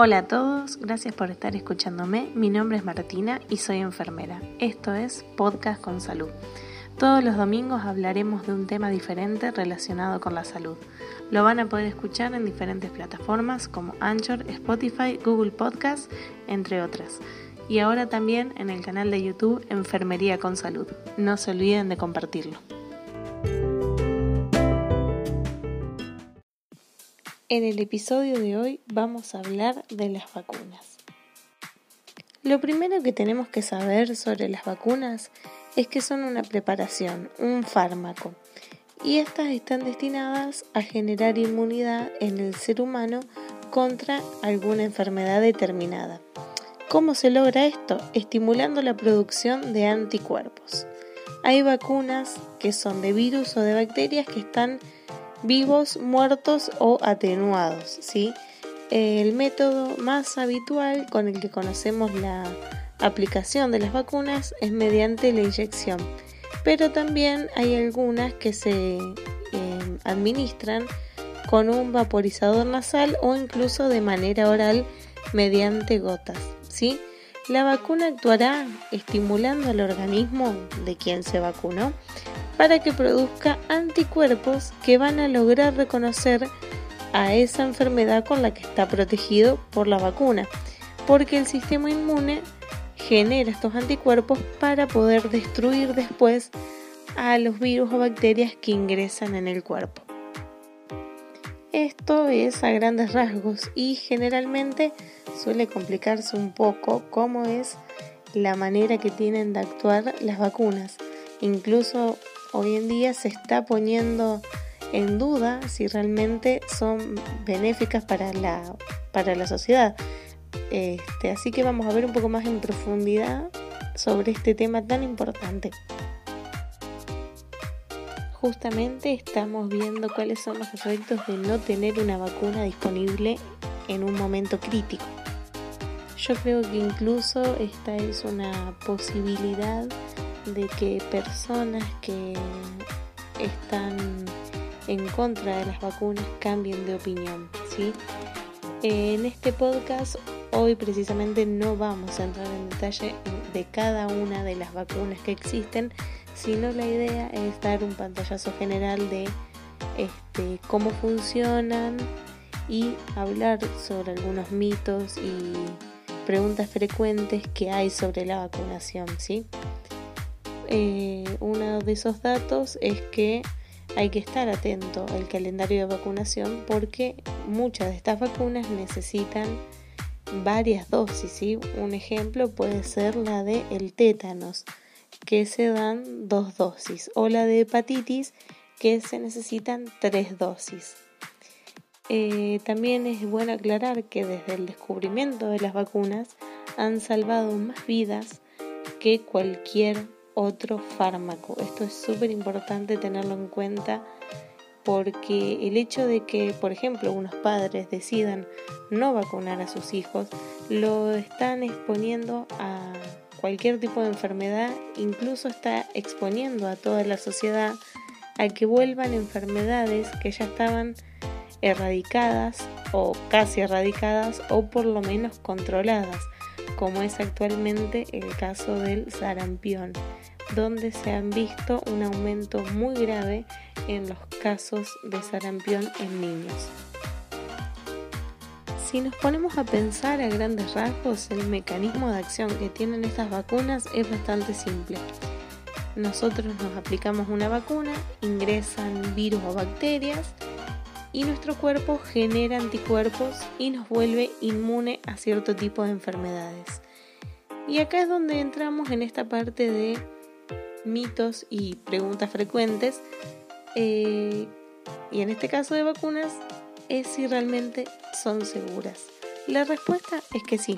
Hola a todos, gracias por estar escuchándome. Mi nombre es Martina y soy enfermera. Esto es Podcast con Salud. Todos los domingos hablaremos de un tema diferente relacionado con la salud. Lo van a poder escuchar en diferentes plataformas como Anchor, Spotify, Google Podcast, entre otras. Y ahora también en el canal de YouTube Enfermería con Salud. No se olviden de compartirlo. En el episodio de hoy vamos a hablar de las vacunas. Lo primero que tenemos que saber sobre las vacunas es que son una preparación, un fármaco, y estas están destinadas a generar inmunidad en el ser humano contra alguna enfermedad determinada. ¿Cómo se logra esto? Estimulando la producción de anticuerpos. Hay vacunas que son de virus o de bacterias que están vivos, muertos o atenuados. ¿sí? El método más habitual con el que conocemos la aplicación de las vacunas es mediante la inyección, pero también hay algunas que se em, administran con un vaporizador nasal o incluso de manera oral mediante gotas. ¿sí? La vacuna actuará estimulando al organismo de quien se vacunó para que produzca anticuerpos que van a lograr reconocer a esa enfermedad con la que está protegido por la vacuna, porque el sistema inmune genera estos anticuerpos para poder destruir después a los virus o bacterias que ingresan en el cuerpo. Esto es a grandes rasgos y generalmente suele complicarse un poco cómo es la manera que tienen de actuar las vacunas. Incluso hoy en día se está poniendo en duda si realmente son benéficas para la, para la sociedad. Este, así que vamos a ver un poco más en profundidad sobre este tema tan importante. Justamente estamos viendo cuáles son los efectos de no tener una vacuna disponible en un momento crítico. Yo creo que incluso esta es una posibilidad de que personas que están en contra de las vacunas cambien de opinión, ¿sí? En este podcast hoy precisamente no vamos a entrar en detalle de cada una de las vacunas que existen, sino la idea es dar un pantallazo general de este, cómo funcionan y hablar sobre algunos mitos y preguntas frecuentes que hay sobre la vacunación, ¿sí? Eh, uno de esos datos es que hay que estar atento al calendario de vacunación porque muchas de estas vacunas necesitan varias dosis. Un ejemplo puede ser la de el tétanos, que se dan dos dosis, o la de hepatitis, que se necesitan tres dosis. Eh, también es bueno aclarar que desde el descubrimiento de las vacunas han salvado más vidas que cualquier otro fármaco. Esto es súper importante tenerlo en cuenta porque el hecho de que, por ejemplo, unos padres decidan no vacunar a sus hijos, lo están exponiendo a cualquier tipo de enfermedad, incluso está exponiendo a toda la sociedad a que vuelvan enfermedades que ya estaban erradicadas o casi erradicadas o por lo menos controladas, como es actualmente el caso del sarampión donde se han visto un aumento muy grave en los casos de sarampión en niños. Si nos ponemos a pensar a grandes rasgos, el mecanismo de acción que tienen estas vacunas es bastante simple. Nosotros nos aplicamos una vacuna, ingresan virus o bacterias y nuestro cuerpo genera anticuerpos y nos vuelve inmune a cierto tipo de enfermedades. Y acá es donde entramos en esta parte de mitos y preguntas frecuentes. Eh, y en este caso de vacunas es si realmente son seguras. La respuesta es que sí.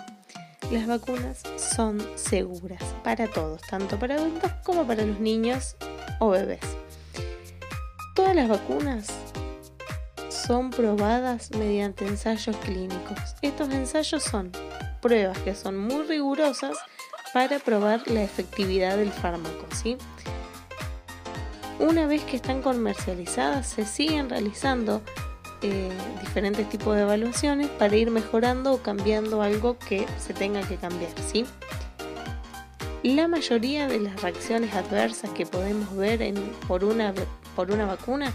Las vacunas son seguras para todos, tanto para adultos como para los niños o bebés. Todas las vacunas son probadas mediante ensayos clínicos. Estos ensayos son pruebas que son muy rigurosas para probar la efectividad del fármaco. ¿sí? Una vez que están comercializadas, se siguen realizando eh, diferentes tipos de evaluaciones para ir mejorando o cambiando algo que se tenga que cambiar, ¿sí? La mayoría de las reacciones adversas que podemos ver por, una, por una vacuna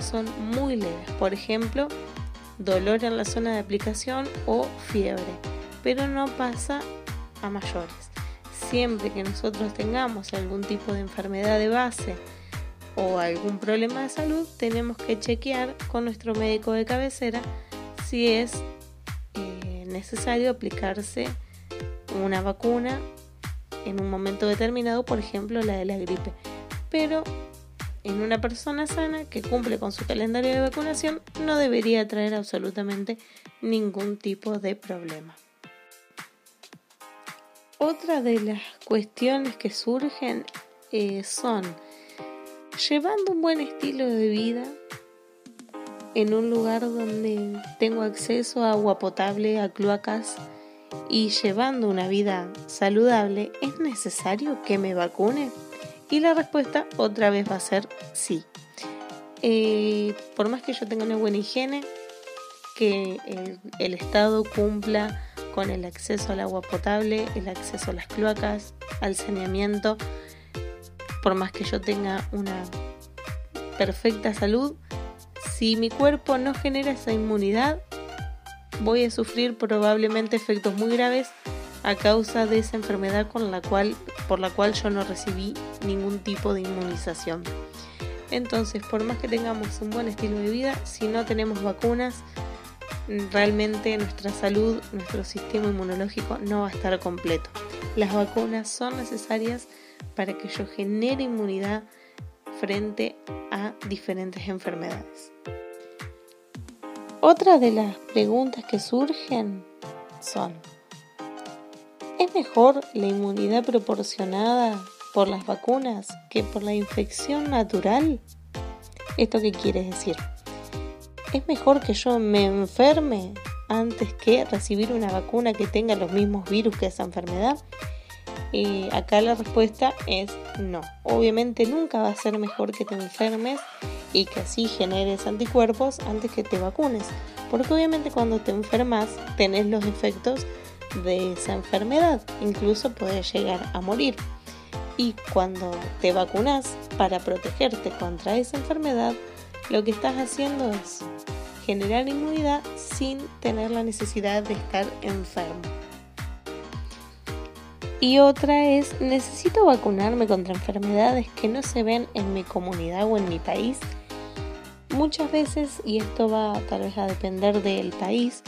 son muy leves. Por ejemplo, dolor en la zona de aplicación o fiebre, pero no pasa a mayores. Siempre que nosotros tengamos algún tipo de enfermedad de base o algún problema de salud, tenemos que chequear con nuestro médico de cabecera si es eh, necesario aplicarse una vacuna en un momento determinado, por ejemplo la de la gripe. Pero en una persona sana que cumple con su calendario de vacunación no debería traer absolutamente ningún tipo de problema. Otra de las cuestiones que surgen eh, son llevando un buen estilo de vida en un lugar donde tengo acceso a agua potable, a cloacas, y llevando una vida saludable, ¿es necesario que me vacune? Y la respuesta otra vez va a ser sí. Eh, por más que yo tenga una buena higiene, que el, Estado cumpla con el acceso al agua potable, el acceso a las cloacas, al saneamiento, por más que yo tenga una perfecta salud, si mi cuerpo no genera esa inmunidad, voy a sufrir probablemente efectos muy graves a causa de esa enfermedad con la cual, por la cual yo no recibí ningún tipo de inmunización. Entonces, por más que tengamos un buen estilo de vida, si no tenemos vacunas, realmente nuestra salud, nuestro sistema inmunológico no va a estar completo. Las vacunas son necesarias para que yo genere inmunidad frente a diferentes enfermedades. Otra de las preguntas que surgen son, ¿es mejor la inmunidad proporcionada por las vacunas que por la infección natural? ¿Esto qué quiere decir? ¿Es mejor que yo me enferme antes que recibir una vacuna que tenga los mismos virus que esa enfermedad? Y acá la respuesta es no. Obviamente nunca va a ser mejor que te enfermes y que así generes anticuerpos antes que te vacunes. Porque obviamente cuando te enfermas tenés los efectos de esa enfermedad, incluso puedes llegar a morir. Y cuando te vacunas para protegerte contra esa enfermedad, lo que estás haciendo es generar inmunidad sin tener la necesidad de estar enfermo. Y otra es, ¿necesito vacunarme contra enfermedades que no se ven en mi comunidad o en mi país? Muchas veces, y esto va tal vez a depender del país,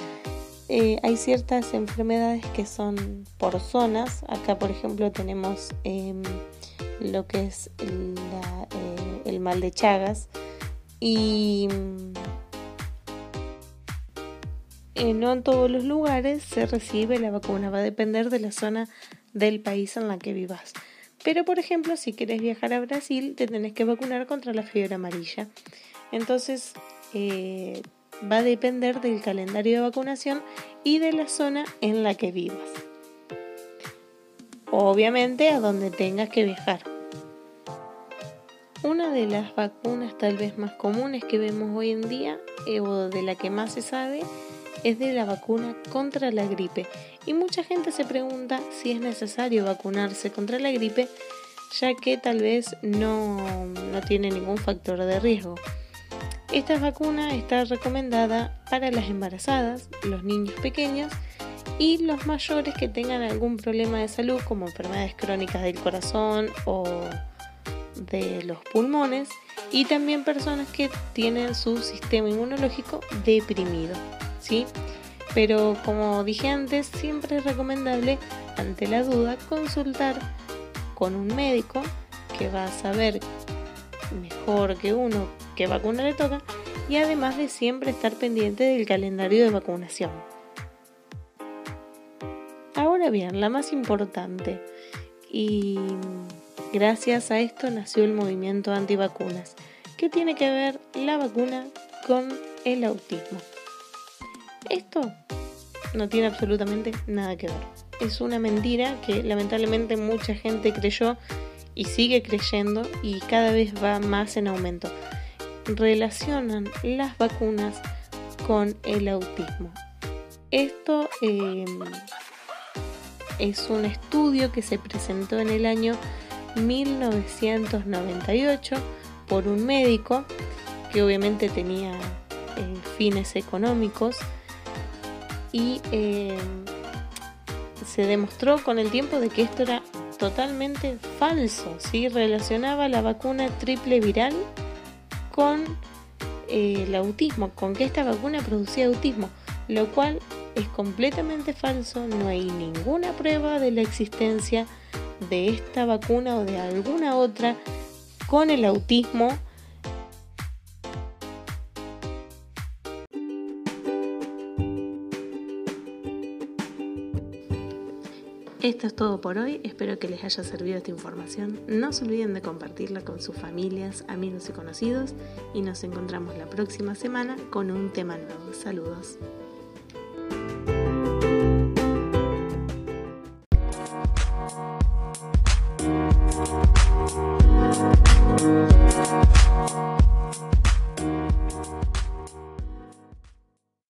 eh, hay ciertas enfermedades que son por zonas. Acá, por ejemplo, tenemos em, lo que es eh, el mal de Chagas. Y eh, no en todos los lugares se recibe la vacuna, va a depender de la zona del país en la que vivas. Pero, por ejemplo, si quieres viajar a Brasil, te tenés que vacunar contra la fiebre amarilla. Entonces, eh, va a depender del calendario de vacunación y de la zona en la que vivas. Obviamente a donde tengas que viajar. Una de las vacunas tal vez más comunes que vemos hoy en día, eh, o de la que más se sabe, es de la vacuna contra la gripe. Y mucha gente se pregunta si es necesario vacunarse contra la gripe, ya que tal vez no, no tiene ningún factor de riesgo. Esta vacuna está recomendada para las embarazadas, los niños pequeños y los mayores que tengan algún problema de salud como enfermedades crónicas del corazón o de los pulmones y también personas que tienen su sistema inmunológico deprimido, ¿sí? Pero como dije antes, siempre es recomendable ante la duda consultar con un médico que va a saber mejor que uno qué vacuna le toca y además de siempre estar pendiente del calendario de vacunación. Ahora bien, la más importante, y gracias a esto nació el movimiento antivacunas. ¿Qué tiene que ver la vacuna con el autismo? Esto no tiene absolutamente nada que ver. Es una mentira que lamentablemente mucha gente creyó y sigue creyendo y cada vez va más en aumento. Relacionan las vacunas con el autismo. Esto em, es un estudio que se presentó en el año 1998 por un médico que obviamente tenía eh, fines económicos y em, se demostró con el tiempo de que esto era totalmente falso, ¿sí? relacionaba la vacuna triple viral con eh, el autismo, con que esta vacuna producía autismo, lo cual es completamente falso, no hay ninguna prueba de la existencia de esta vacuna o de alguna otra con el autismo Esto es todo por hoy, espero que les haya servido esta información. No se olviden de compartirla con sus familias, amigos y conocidos y nos encontramos la próxima semana con un tema nuevo. Saludos.